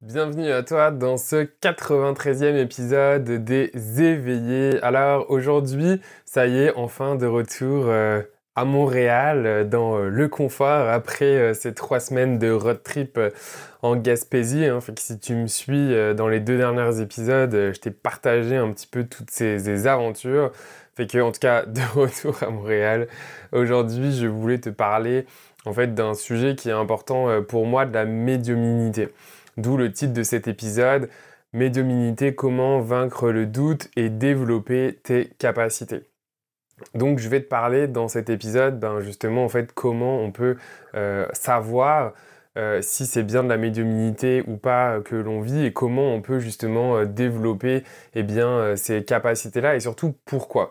Bienvenue à toi dans ce 93e épisode des éveillés. Alors aujourd'hui, ça y est, enfin de retour euh, à Montréal euh, dans euh, le confort après ces trois semaines de road trip en Gaspésie. Hein. Fait que si tu me suis dans les deux derniers épisodes, je t'ai partagé un petit peu toutes ces, ces aventures. Fait que en tout cas de retour à Montréal. Aujourd'hui, je voulais te parler en fait d'un sujet qui est important pour moi, de la médiumnité. D'où le titre de cet épisode, Médiumnité, comment vaincre le doute et développer tes capacités. Donc je vais te parler dans cet épisode ben, justement en fait comment on peut euh, savoir euh, si c'est bien de la médiumnité ou pas que l'on vit et comment on peut justement euh, développer eh bien, ces capacités-là et surtout pourquoi.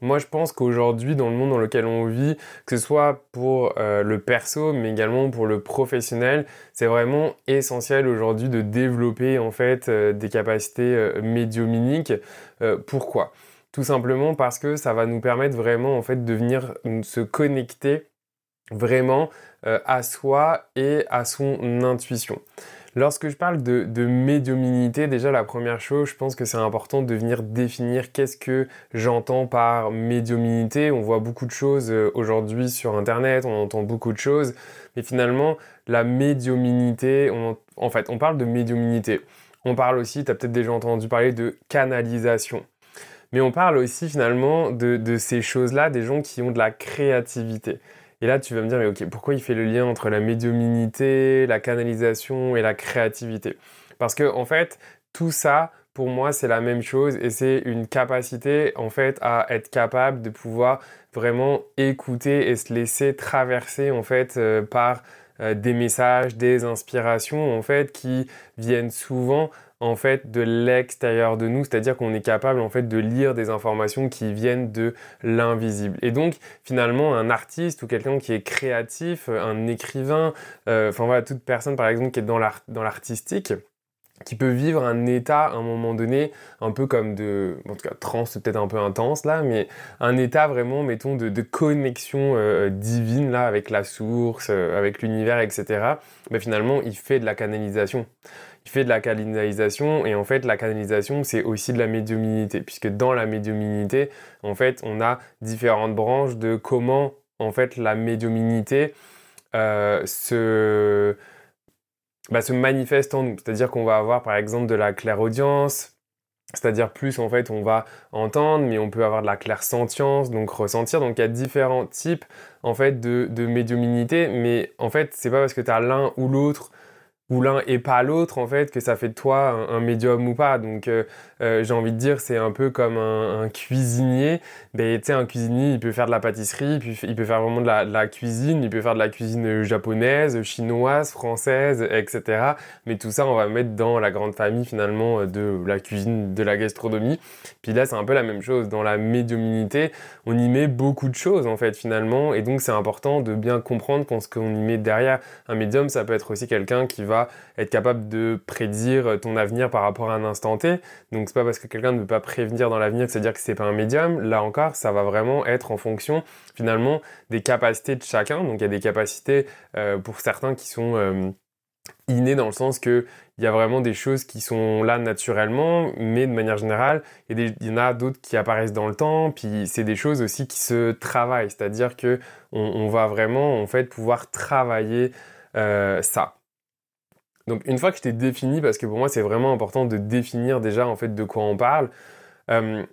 Moi, je pense qu'aujourd'hui, dans le monde dans lequel on vit, que ce soit pour euh, le perso, mais également pour le professionnel, c'est vraiment essentiel aujourd'hui de développer en fait euh, des capacités euh, médiuminiques. pourquoi? Tout simplement parce que ça va nous permettre vraiment en fait de venir se connecter vraiment à soi et à son intuition. Lorsque je parle de, médiumnité, déjà la première chose, je pense que c'est important de venir définir qu'est-ce que j'entends par médiumnité. On voit beaucoup de choses euh, aujourd'hui sur Internet, on entend beaucoup de choses, mais finalement, la médiumnité, en fait, on parle de médiumnité. On parle aussi, tu as peut-être déjà entendu parler de canalisation. Mais on parle aussi finalement de ces choses-là, des gens qui ont de la créativité. Et là, tu vas me dire, mais ok, pourquoi il fait le lien entre la médiumnité, la canalisation et la créativité? Parce que, en fait, tout ça, pour moi, c'est la même chose et c'est une capacité, en fait, à être capable de pouvoir vraiment écouter et se laisser traverser, en fait, euh, par euh, des messages, des inspirations, en fait, qui viennent souvent en fait de l'extérieur de nous, c'est-à-dire qu'on est capable en fait de lire des informations qui viennent de l'invisible. Et donc finalement un artiste ou quelqu'un qui est créatif, un écrivain, euh, enfin voilà toute personne par exemple qui est dans l'artistique, qui peut vivre un état à un moment donné, un peu comme de, en tout cas, trans, peut-être un peu intense là, mais un état vraiment, mettons, de, connexion euh, divine là, avec la source, euh, avec l'univers, etc. Mais finalement, il fait de la canalisation fait de la canalisation et en fait la canalisation c'est aussi de la médiumnité puisque dans la médiumnité en fait on a différentes branches de comment en fait la médiumnité euh, se, bah, se manifeste en nous. C'est-à-dire qu'on va avoir par exemple de la clairaudience, c'est-à-dire plus en fait on va entendre, mais on peut avoir de la clairsentience, donc ressentir. Donc il y a différents types en fait de, de médiumnité, mais en fait c'est pas parce que tu as l'un ou l'autre ou l'un et pas l'autre en fait que ça fait de toi un, médium ou pas. Donc euh, euh, j'ai envie de dire c'est un peu comme un, cuisinier. Ben tu sais un cuisinier il peut faire de la pâtisserie puis il peut faire vraiment de la, cuisine il peut faire de la cuisine japonaise chinoise française etc mais tout ça on va mettre dans la grande famille finalement de la cuisine de la gastronomie. Puis là c'est un peu la même chose. Dans la médiumnité on y met beaucoup de choses en fait finalement. Et donc c'est important de bien comprendre ce qu'on y met derrière. Un médium ça peut être aussi quelqu'un qui va être capable de prédire ton avenir par rapport à un instant T. Donc c'est pas parce que quelqu'un ne peut pas prévenir dans l'avenir que c'est dire que c'est pas un médium. Là encore, ça va vraiment être en fonction finalement des capacités de chacun. Donc il y a des capacités euh, pour certains qui sont euh, dans le sens que il y a vraiment des choses qui sont là naturellement, mais de manière générale, il y, en a d'autres qui apparaissent dans le temps, puis c'est des choses aussi qui se travaillent, c'est-à-dire que on, va vraiment en fait pouvoir travailler euh, ça. Donc une fois que je t'ai défini, parce que pour moi c'est vraiment important de définir déjà en fait de quoi on parle, euh,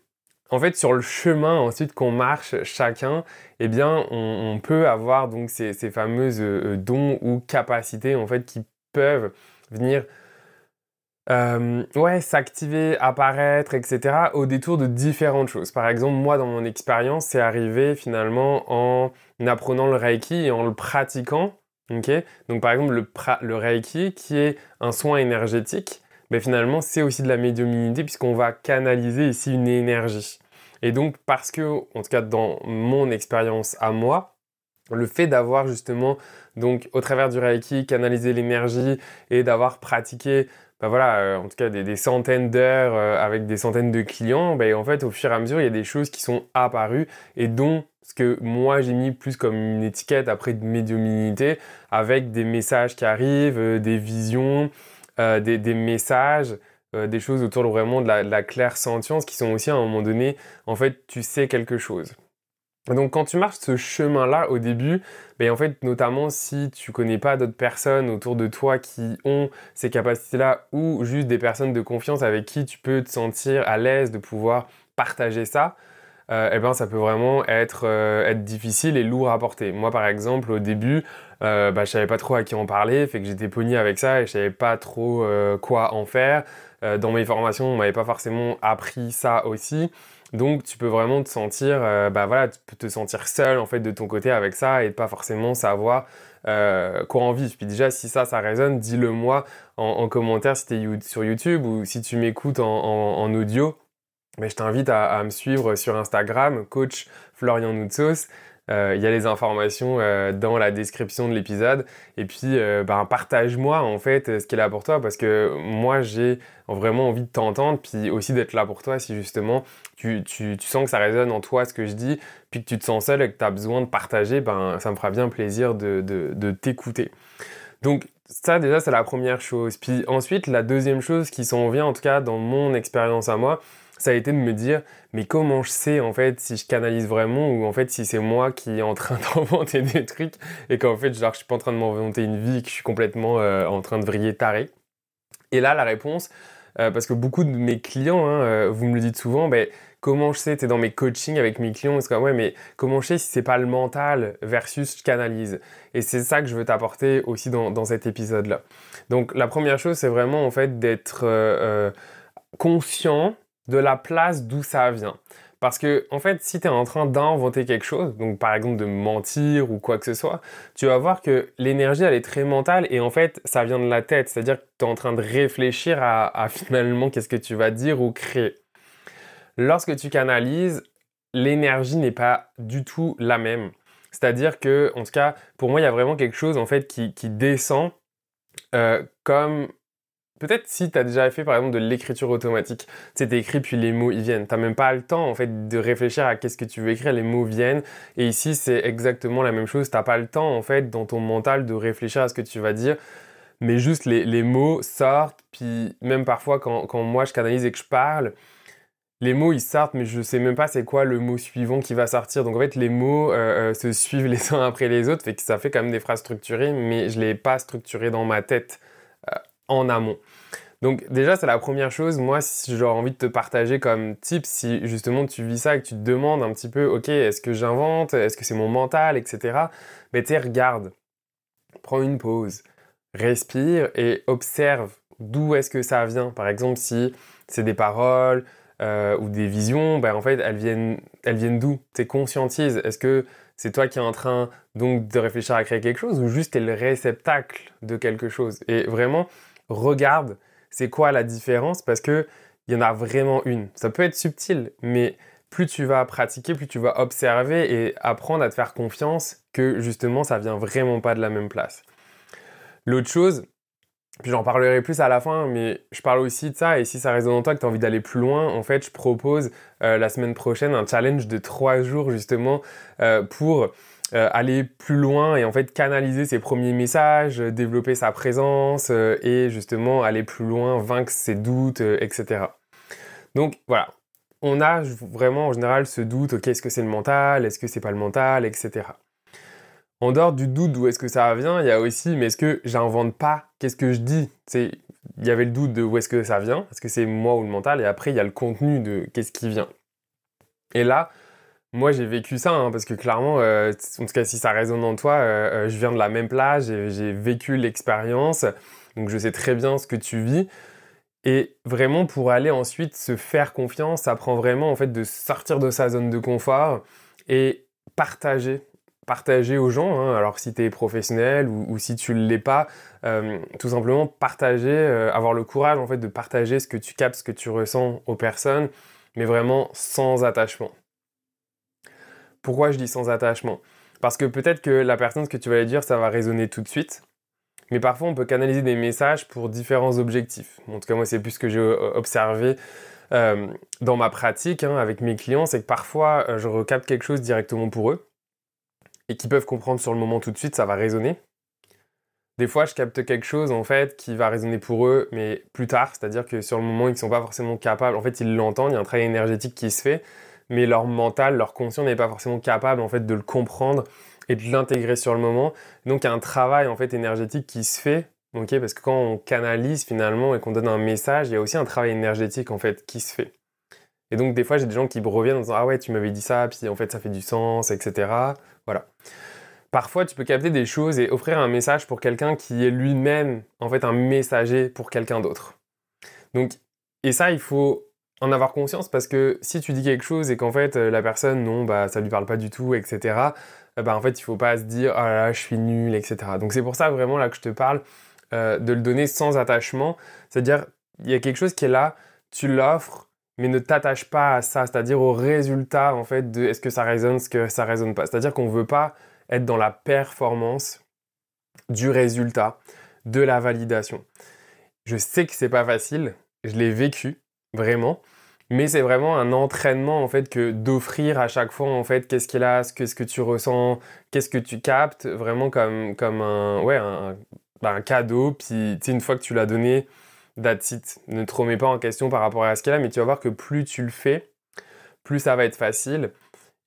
en fait sur le chemin ensuite qu'on marche chacun, eh bien on, peut avoir donc ces, fameuses euh, dons ou capacités en fait qui peuvent venir euh, s'activer, apparaître, etc. au détour de différentes choses. Par exemple, moi, dans mon expérience, c'est arrivé finalement en apprenant le Reiki et en le pratiquant. Donc, par exemple, le, Reiki, qui est un soin énergétique, mais finalement, c'est aussi de la médiumnité puisqu'on va canaliser ici une énergie. Et donc, parce que, en tout cas, dans mon expérience à moi, le fait d'avoir justement, donc, au travers du Reiki, canalisé l'énergie et d'avoir pratiqué bah voilà, euh, en tout cas des, centaines d'heures euh, avec des centaines de clients, bah, en fait, au fur et à mesure, il y a des choses qui sont apparues et dont ce que moi j'ai mis plus comme une étiquette après de médiumnité, avec des messages qui arrivent, euh, des visions, des, messages, des choses autour vraiment de la, de la claire sentience qui sont aussi à un moment donné, en fait, tu sais quelque chose. Donc quand tu marches ce chemin-là au début, ben en fait notamment si tu connais pas d'autres personnes autour de toi qui ont ces capacités-là ou juste des personnes de confiance avec qui tu peux te sentir à l'aise de pouvoir partager ça, euh, eh ben ça peut vraiment être, euh, être difficile et lourd à porter. Moi par exemple au début, euh, bah, je savais pas trop à qui en parler, fait que j'étais pogné avec ça et je savais pas trop euh, quoi en faire. dans mes formations, on m'avait pas forcément appris ça aussi. Donc tu peux vraiment te sentir, bah voilà, tu peux te sentir seul en fait de ton côté avec ça et pas forcément savoir quoi en vivre. Puis déjà, si ça, ça résonne, dis-le moi en, commentaire si tu es sur YouTube ou si tu m'écoutes en, audio. Mais je t'invite à, me suivre sur Instagram, coach Florian Noutsos. Euh, il y a les informations euh, dans la description de l'épisode. Et puis, euh, ben, partage-moi en fait ce qu'il a pour toi parce que moi, j'ai vraiment envie de t'entendre, puis aussi d'être là pour toi si justement tu, sens que ça résonne en toi ce que je dis, puis que tu te sens seul et que tu as besoin de partager, ben, ça me fera bien plaisir de, de, de t'écouter. Donc, ça déjà c'est la première chose. Puis ensuite la deuxième chose qui s'en vient en tout cas dans mon expérience à moi, ça a été de me dire mais comment je sais en fait si je canalise vraiment ou en fait si c'est moi qui est en train d'inventer des trucs et qu'en fait genre je suis pas en train de m'inventer une vie que je suis complètement euh, en train de vriller taré? Et là la réponse euh, parce que beaucoup de mes clients hein, euh, vous me le dites souvent ben comment je sais, tu es dans mes coachings avec mes clients, ouais mais comment je sais si c'est pas le mental versus je canalise? Et c'est ça que je veux t'apporter aussi dans, dans cet épisode là. Donc la première chose c'est vraiment en fait d'être conscient de la place d'où ça vient. Parce que, en fait, si tu es en train d'inventer quelque chose, donc par exemple de mentir ou quoi que ce soit, tu vas voir que l'énergie, elle est très mentale et en fait, ça vient de la tête. C'est-à-dire que tu es en train de réfléchir à, finalement qu'est-ce que tu vas dire ou créer. Lorsque tu canalises, l'énergie n'est pas du tout la même. C'est-à-dire que, en tout cas, pour moi, il y a vraiment quelque chose en fait qui, descend euh, comme Peut-être si tu as déjà fait par exemple de l'écriture automatique, tu sais, écrit puis les mots ils viennent. T'as même pas le temps en fait de réfléchir à qu'est-ce que tu veux écrire, les mots viennent. Et ici c'est exactement la même chose. T'as pas le temps en fait dans ton mental de réfléchir à ce que tu vas dire, mais juste les, les mots sortent. Puis même parfois quand, quand, moi je canalise et que je parle, les mots ils sortent, mais je sais même pas c'est quoi le mot suivant qui va sortir. Donc en fait les mots euh, euh, se suivent les uns après les autres, fait que ça fait quand même des phrases structurées, mais je les pas structurées dans ma tête en amont. Donc déjà, c'est la première chose. Moi, si j'aurais envie de te partager comme tip, si justement tu vis ça et que tu te demandes un petit peu, ok, est-ce que j'invente, est-ce que c'est mon mental, etc. Mais tu regarde, prends une pause, respire et observe d'où est-ce que ça vient. Par exemple, si c'est des paroles euh, ou des visions, ben en fait, elles viennent, elles viennent d'où? Tu conscientises. Est-ce que c'est toi qui es en train donc de réfléchir à créer quelque chose ou juste tu es le réceptacle de quelque chose? Et vraiment, regarde c'est quoi la différence? Parce que il y en a vraiment une. Ça peut être subtil, mais plus tu vas pratiquer, plus tu vas observer et apprendre à te faire confiance que justement ça vient vraiment pas de la même place. L'autre chose, puis j'en parlerai plus à la fin, mais je parle aussi de ça, et si ça résonne en toi, que tu as envie d'aller plus loin, en fait, je propose euh, la semaine prochaine un challenge de trois jours justement euh, pour euh, aller plus loin et en fait canaliser ses premiers messages, euh, développer sa présence euh, et justement aller plus loin, vaincre ses doutes, etc. Donc voilà, on a vraiment en général ce doute, ok, est-ce que c'est le mental, est-ce que c'est pas le mental, etc. En dehors du doute d'où est-ce que ça vient, il y a aussi, mais est-ce que j'invente pas? Qu'est-ce que je dis? Il y avait le doute de où est-ce que ça vient, est-ce que c'est moi ou le mental, et après il y a le contenu de qu'est-ce qui vient. Et là, moi, j'ai vécu ça, hein, parce que clairement, euh, en tout cas, si ça résonne en toi, euh, euh, je viens de la même plage, j'ai vécu l'expérience, donc je sais très bien ce que tu vis. Et vraiment, pour aller ensuite se faire confiance, ça prend vraiment en fait de sortir de sa zone de confort et partager partager aux gens, hein. alors si tu es professionnel ou, si tu ne l'es pas, tout simplement partager, avoir le courage en fait de partager ce que tu captes, ce que tu ressens aux personnes, mais vraiment sans attachement. Pourquoi je dis sans attachement? Parce que peut-être que la personne, ce que tu vas lui dire, ça va résonner tout de suite, mais parfois on peut canaliser des messages pour différents objectifs. En tout cas, moi, c'est plus ce que j'ai euh, observé dans ma pratique hein, avec mes clients, c'est que parfois je recapte quelque chose directement pour eux et qui peuvent comprendre sur le moment tout de suite, ça va résonner. Des fois, je capte quelque chose en fait qui va résonner pour eux, mais plus tard, c'est-à-dire que sur le moment, ils ne sont pas forcément capables. En fait, ils l'entendent, il y a un travail énergétique qui se fait, mais leur mental, leur conscient n'est pas forcément capable en fait de le comprendre et de l'intégrer sur le moment. Donc, il y a un travail en fait énergétique qui se fait, ok Parce que quand on canalise finalement et qu'on donne un message, il y a aussi un travail énergétique en fait qui se fait. Et donc, des fois, j'ai des gens qui me reviennent en disant Ah ouais, tu m'avais dit ça, puis en fait, ça fait du sens, etc. Voilà. Parfois, tu peux capter des choses et offrir un message pour quelqu'un qui est lui-même, en fait, un messager pour quelqu'un d'autre. Donc, et ça, il faut en avoir conscience parce que si tu dis quelque chose et qu'en fait, la personne, non, bah, ça lui parle pas du tout, etc., euh, bah, en fait, il faut pas se dire Ah là je suis nul, etc. Donc, c'est pour ça vraiment là que je te parle euh, de le donner sans attachement. C'est-à-dire, il y a quelque chose qui est là, tu l'offres, mais ne t'attache pas à ça, c'est-à-dire au résultat en fait de est-ce que ça résonne, ce que ça résonne pas. C'est-à-dire qu'on ne veut pas être dans la performance du résultat, de la validation. Je sais que c'est pas facile, je l'ai vécu vraiment, mais c'est vraiment un entraînement en fait que d'offrir à chaque fois en fait qu'est-ce qu'il a, ce que, tu ressens, qu'est-ce que tu captes, vraiment comme, comme un, ouais, un, bah, cadeau. Puis une fois que tu l'as donné, that's it. Ne te remets pas en question par rapport à ce qu'il a, mais tu vas voir que plus tu le fais, plus ça va être facile.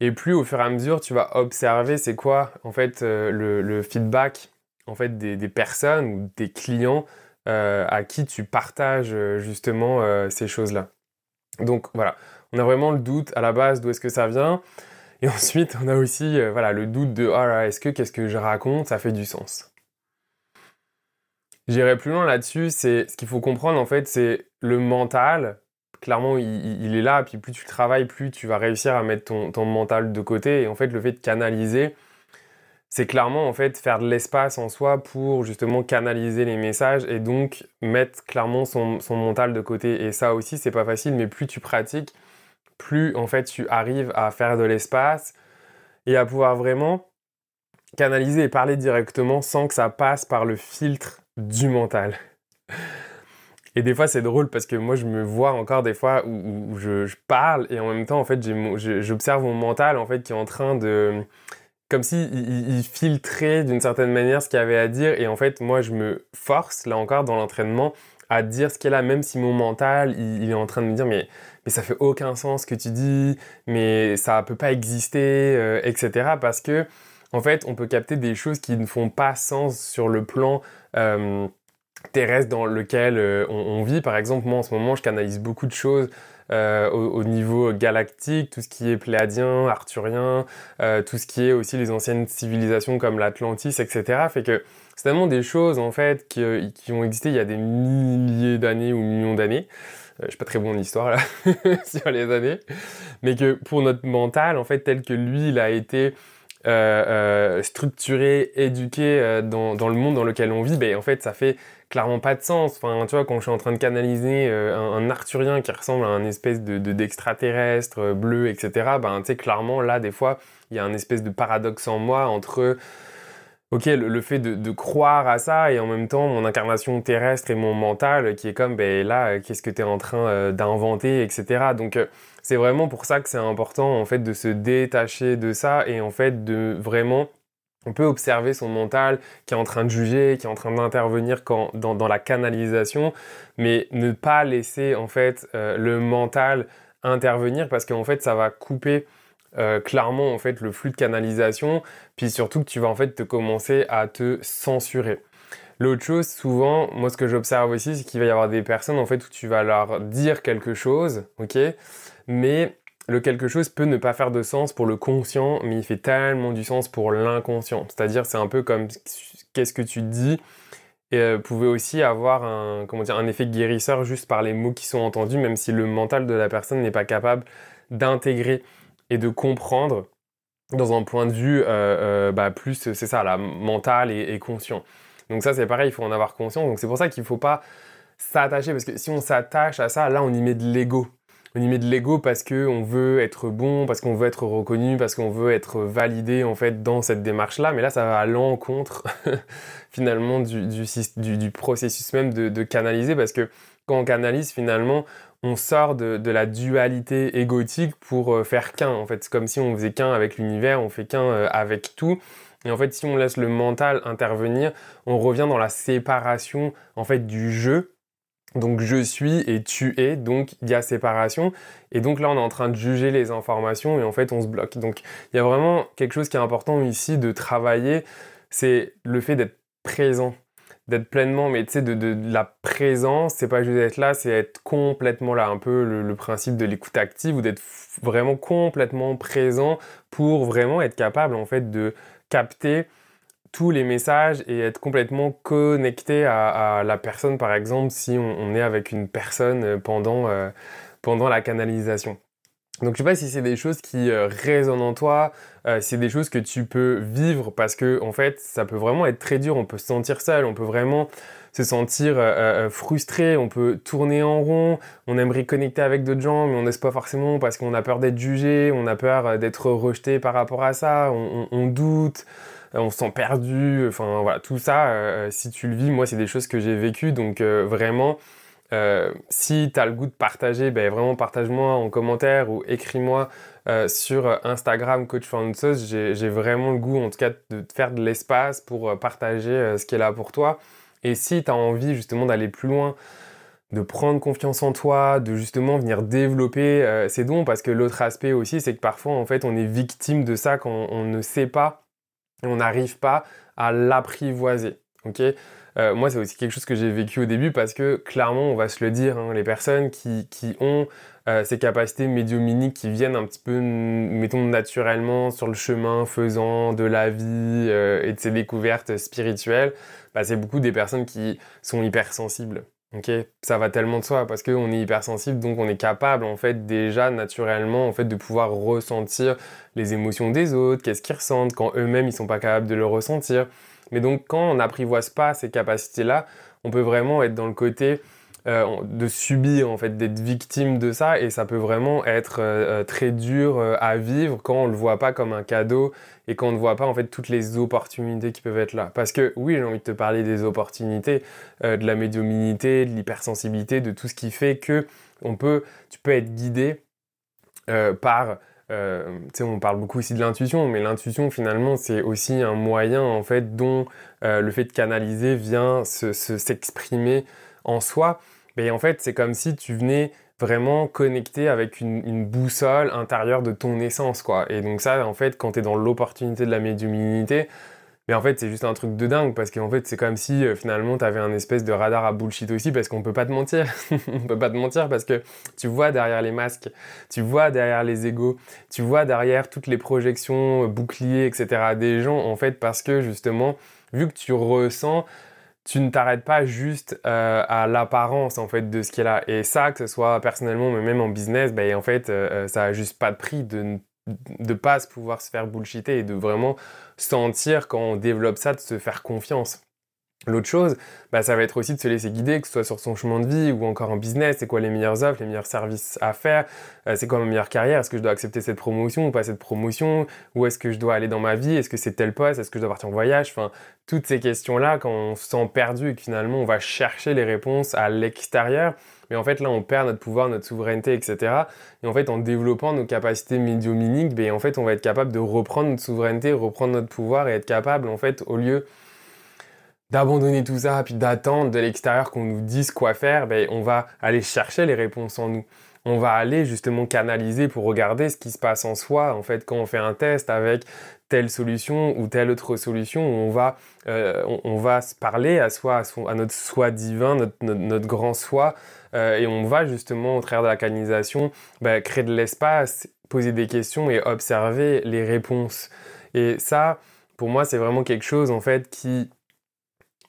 Et plus au fur et à mesure, tu vas observer c'est quoi en fait euh, le, feedback en fait des, personnes ou des clients à qui tu partages euh, justement ces choses-là. Donc voilà, on a vraiment le doute à la base d'où est-ce que ça vient. Et ensuite, on a aussi voilà, le doute de oh est-ce que qu'est-ce que je raconte, ça fait du sens. J'irai plus loin là-dessus, c'est ce qu'il faut comprendre en fait, c'est le mental. Clairement, il, est là, puis plus tu travailles, plus tu vas réussir à mettre ton, mental de côté. Et en fait, le fait de canaliser, c'est clairement en fait faire de l'espace en soi pour justement canaliser les messages et donc mettre clairement son, son mental de côté. Et ça aussi, c'est pas facile, mais plus tu pratiques, plus en fait tu arrives à faire de l'espace et à pouvoir vraiment canaliser et parler directement sans que ça passe par le filtre du mental. Et des fois, c'est drôle parce que moi, je me vois encore des fois où, je, parle et en même temps, en fait, j'observe mon mental en fait qui est en train de, comme si il, filtrait d'une certaine manière ce qu'il avait à dire. Et en fait, moi, je me force là encore dans l'entraînement à dire ce qu'il a, même si mon mental, il, est en train de me dire mais mais ça fait aucun sens ce que tu dis, mais ça peut pas exister, euh, etc. Parce que en fait, on peut capter des choses qui ne font pas sens sur le plan euh, terrestre dans lequel euh, on, vit. Par exemple, moi en ce moment, je canalise beaucoup de choses euh, au, niveau galactique, tout ce qui est pléadien, arthurien, tout ce qui est aussi les anciennes civilisations comme l'Atlantis, etc. Fait que c'est tellement des choses en fait qui, qui, ont existé il y a des milliers d'années ou millions d'années. je suis pas très bon en histoire là sur les années, mais que pour notre mental en fait tel que lui il a été euh, euh, structuré, éduqué euh, dans, le monde dans lequel on vit, ben, en fait, ça fait clairement pas de sens. Enfin, tu vois, quand je suis en train de canaliser un, arthurien qui ressemble à un espèce de d'extraterrestre bleu, etc., ben, tu sais, clairement, là, des fois, il y a un espèce de paradoxe en moi entre ok, le, fait de, croire à ça et en même temps mon incarnation terrestre et mon mental qui est comme, ben là, qu'est-ce que tu es en train d'inventer, etc. Donc, c'est vraiment pour ça que c'est important en fait de se détacher de ça et en fait de vraiment on peut observer son mental qui est en train de juger, qui est en train d'intervenir dans, la canalisation, mais ne pas laisser en fait euh, le mental intervenir parce qu'en fait ça va couper euh, clairement en fait le flux de canalisation, puis surtout que tu vas en fait te commencer à te censurer. L'autre chose, souvent, moi ce que j'observe aussi, c'est qu'il va y avoir des personnes en fait où tu vas leur dire quelque chose, ok, mais le quelque chose peut ne pas faire de sens pour le conscient, mais il fait tellement du sens pour l'inconscient. C'est-à-dire, c'est un peu comme qu'est-ce que tu dis et pouvait aussi avoir un, comment dire, un effet guérisseur juste par les mots qui sont entendus, même si le mental de la personne n'est pas capable d'intégrer et de comprendre dans un point de vue bah, plus, c'est ça, la mental et, conscient. Donc ça, c'est pareil, il faut en avoir conscience. Donc c'est pour ça qu'il ne faut pas s'attacher, parce que si on s'attache à ça, là, on y met de l'ego. On y met de l'ego parce qu'on veut être bon, parce qu'on veut être reconnu, parce qu'on veut être validé en fait dans cette démarche-là. Mais là, ça va à l'encontre finalement du, du, processus même de, canaliser, parce que quand on canalise, finalement, on sort de, de la dualité égotique pour euh, faire qu'un. En fait, c'est comme si on faisait qu'un avec l'univers, on fait qu'un euh, avec tout. Et en fait, si on laisse le mental intervenir, on revient dans la séparation en fait du jeu donc je suis et tu es, donc il y a séparation. Et donc là on est en train de juger les informations et en fait on se bloque. Donc il y a vraiment quelque chose qui est important ici de travailler, c'est le fait d'être présent, d'être pleinement, mais tu sais, de, la présence, c'est pas juste d'être là, c'est être complètement là. Un peu le, principe de l'écoute active ou d'être vraiment complètement présent pour vraiment être capable en fait de capter tous les messages et être complètement connecté à, la personne, par exemple, si on, est avec une personne euh, euh, pendant la canalisation. Donc je sais pas si c'est des choses qui euh, résonnent en toi, si c'est des choses que tu peux vivre parce que en fait ça peut vraiment être très dur, on peut se sentir seul, on peut vraiment se sentir frustré, on peut tourner en rond, on aimerait connecter avec d'autres gens mais on n'ose pas forcément parce qu'on a peur d'être jugé, on a peur d'être rejeté par rapport à ça, on doute. Euh, on se sent perdu, enfin voilà, tout ça, euh, si tu le vis, moi c'est des choses que j'ai vécues, donc euh, si tu as le goût de partager, ben vraiment partage-moi en commentaire ou écris-moi sur Instagram Coach. J'ai vraiment le goût en tout cas de te faire de l'espace pour partager ce qui est là pour toi. Et si tu as envie justement d'aller plus loin, de prendre confiance en toi, de justement venir développer ces dons, parce que l'autre aspect aussi, c'est que parfois en fait on est victime de ça quand on ne sait pas on n'arrive pas à l'apprivoiser. Ok euh, moi, c'est aussi quelque chose que j'ai vécu au début parce que clairement, on va se le dire, hein, les personnes qui, qui ont euh, ces capacités médiuminiques qui viennent un petit peu, mettons, naturellement sur le chemin faisant de la vie euh, et de ces découvertes spirituelles, bah, c'est beaucoup des personnes qui sont hypersensibles. Ok, ça va tellement de soi parce qu'on est hypersensible, donc on est capable en fait déjà naturellement en fait de pouvoir ressentir les émotions des autres, qu'est-ce qu'ils ressentent quand eux-mêmes ils sont pas capables de le ressentir. Mais donc quand on n'apprivoise pas ces capacités-là, on peut vraiment être dans le côté euh, de subir en fait d'être victime de ça. Et ça peut vraiment être euh, euh, très dur à vivre quand on le voit pas comme un cadeau et quand on ne voit pas en fait toutes les opportunités qui peuvent être là. Parce que oui j'ai envie de te parler des opportunités de la médiumnité de l'hypersensibilité de tout ce qui fait que on peut tu peux être guidé par euh, on parle beaucoup aussi de l'intuition, mais l'intuition finalement c'est aussi un moyen en fait dont le fait de canaliser vient s'exprimer en soi, mais en fait, c'est comme si tu venais vraiment connecter avec une, boussole intérieure de ton essence, quoi. Et donc ça, en fait, quand tu es dans l'opportunité de la médiumnité, mais en fait, c'est juste un truc de dingue parce qu'en fait, c'est comme si euh, finalement tu avais un espèce de radar à bullshit aussi parce qu'on peut pas te mentir. on peut pas te mentir parce que tu vois derrière les masques, tu vois derrière les égaux, tu vois derrière toutes les projections, euh, boucliers, etc. des gens en fait parce que justement, vu que tu ressens tu ne t'arrêtes pas juste euh, à l'apparence en fait de ce qui est là. Et ça, que ce soit personnellement, mais même en business, ben, en fait, euh, ça a juste pas de prix de ne pas pouvoir se faire bullshiter et de vraiment sentir quand on développe ça, de se faire confiance. L'autre chose, bah, ça va être aussi de se laisser guider, que ce soit sur son chemin de vie ou encore en business, c'est quoi les meilleures offres, les meilleurs services à faire, euh, c'est quoi ma meilleure carrière, est-ce que je dois accepter cette promotion ou pas cette promotion, où est-ce que je dois aller dans ma vie, est-ce que c'est tel poste, est-ce que je dois partir en voyage, enfin, toutes ces questions-là, quand on se sent perdu et que finalement on va chercher les réponses à l'extérieur, mais en fait là on perd notre pouvoir, notre souveraineté, etc. Et en fait en développant nos capacités médiuminiques, ben, en on va être capable de reprendre notre souveraineté, reprendre notre pouvoir et être capable en fait au lieu d'abandonner tout ça, puis d'attendre de l'extérieur qu'on nous dise quoi faire, ben, on va aller chercher les réponses en nous. On va aller justement canaliser pour regarder ce qui se passe en soi. En fait, quand on fait un test avec telle solution ou telle autre solution, on va, euh, on, va se parler à soi, à, notre soi divin, notre, notre, grand soi, euh, et on va justement, au travers de la canalisation, ben, créer de l'espace, poser des questions et observer les réponses. Et ça, pour moi, c'est vraiment quelque chose en fait qui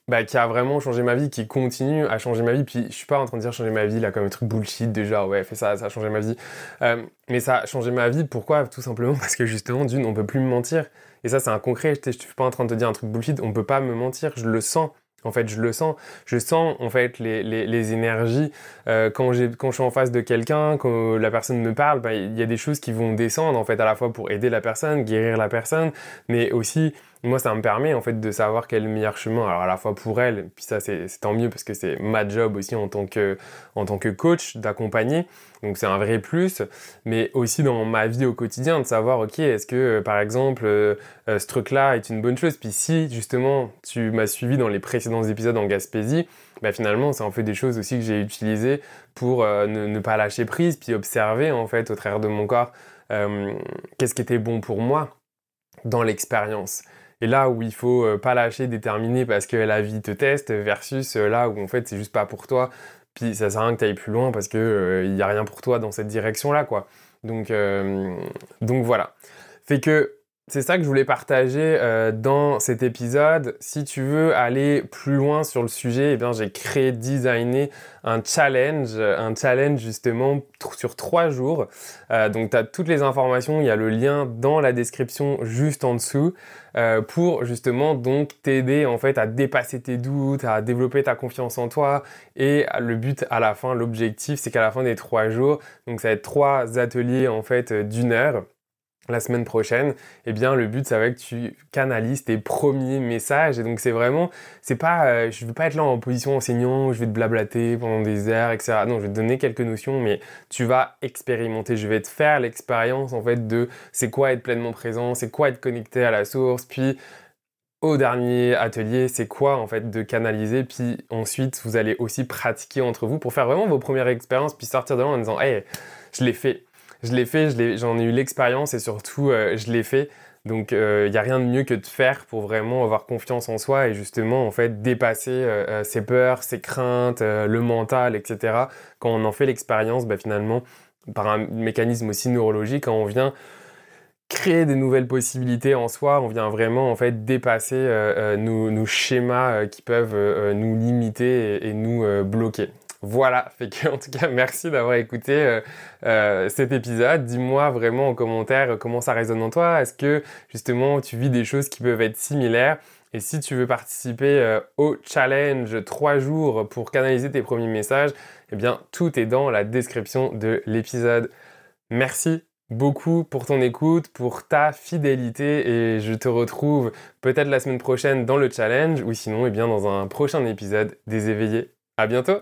bah, qui a vraiment changé ma vie, qui continue à changer ma vie. Puis je suis pas en train de dire changer ma vie là comme un truc bullshit déjà, ouais, fais ça, ça a changé ma vie. Euh, mais ça a changé ma vie, pourquoi? Tout simplement parce que justement, d'une, on peut plus me mentir. Et ça, c'est un concret, je suis pas en train de te dire un truc bullshit, on peut pas me mentir, je le sens. En fait, je le sens. Je sens, en fait, les, les, énergies. Euh, quand, quand je suis en face de quelqu'un, quand la personne me parle, bah, il y a des choses qui vont descendre, en fait, à la fois pour aider la personne, guérir la personne, mais aussi moi, ça me permet en fait de savoir quel est le meilleur chemin. Alors à la fois pour elle, puis ça c'est tant mieux parce que c'est ma job aussi en tant que, en tant que coach d'accompagner. Donc c'est un vrai plus, mais aussi dans ma vie au quotidien de savoir ok est-ce que euh, par exemple euh, euh, ce truc-là est une bonne chose? Puis si justement tu m'as suivi dans les précédents épisodes en Gaspésie, bah finalement ça en fait des choses aussi que j'ai utilisées pour ne, pas lâcher prise, puis observer en fait au travers de mon corps qu'est-ce qui était bon pour moi dans l'expérience. Et là où il faut euh, pas lâcher, déterminer parce que la vie te teste, versus euh, là où en fait c'est juste pas pour toi, puis ça sert à rien que tu ailles plus loin parce que euh, il y a rien pour toi dans cette direction-là, quoi. Donc, donc voilà. Fait que c'est ça que je voulais partager euh, dans cet épisode. Si tu veux aller plus loin sur le sujet, eh bien j'ai créé, designé un challenge, un challenge justement sur trois jours. Euh, donc tu as toutes les informations, il y a le lien dans la description juste en dessous euh, pour justement donc t'aider en fait à dépasser tes doutes, à développer ta confiance en toi et le but à la fin, l'objectif c'est qu'à la fin des trois jours, donc ça va être trois ateliers en fait d'une heure la semaine prochaine, eh bien le but ça va être que tu canalises tes premiers messages. Et donc c'est vraiment, c'est pas, euh, je veux pas être là en position enseignant, je vais te blablater pendant des heures, etc. Non, je vais te donner quelques notions, mais tu vas expérimenter, je vais te faire l'expérience en fait de c'est quoi être pleinement présent, c'est quoi être connecté à la source, puis au dernier atelier, c'est quoi en fait de canaliser, puis ensuite vous allez aussi pratiquer entre vous pour faire vraiment vos premières expériences, puis sortir de là en disant, hey, je l'ai fait, je l'ai fait, j'en ai, eu l'expérience et surtout euh, je l'ai fait. Donc il euh, n'y a rien de mieux que de faire pour vraiment avoir confiance en soi et justement en fait dépasser euh, ses peurs, ses craintes, le mental, etc. Quand on en fait l'expérience, bah, finalement par un mécanisme aussi neurologique, quand on vient créer des nouvelles possibilités en soi, on vient vraiment en fait dépasser nos, schémas qui peuvent nous limiter et nous bloquer. Voilà, fait que en tout cas merci d'avoir écouté euh, euh, cet épisode. Dis-moi vraiment en commentaire comment ça résonne en toi. Est-ce que justement tu vis des choses qui peuvent être similaires? Et si tu veux participer euh, au challenge 3 jours pour canaliser tes premiers messages, eh bien tout est dans la description de l'épisode. Merci beaucoup pour ton écoute, pour ta fidélité et je te retrouve peut-être la semaine prochaine dans le challenge ou sinon eh bien dans un prochain épisode des éveillés. À bientôt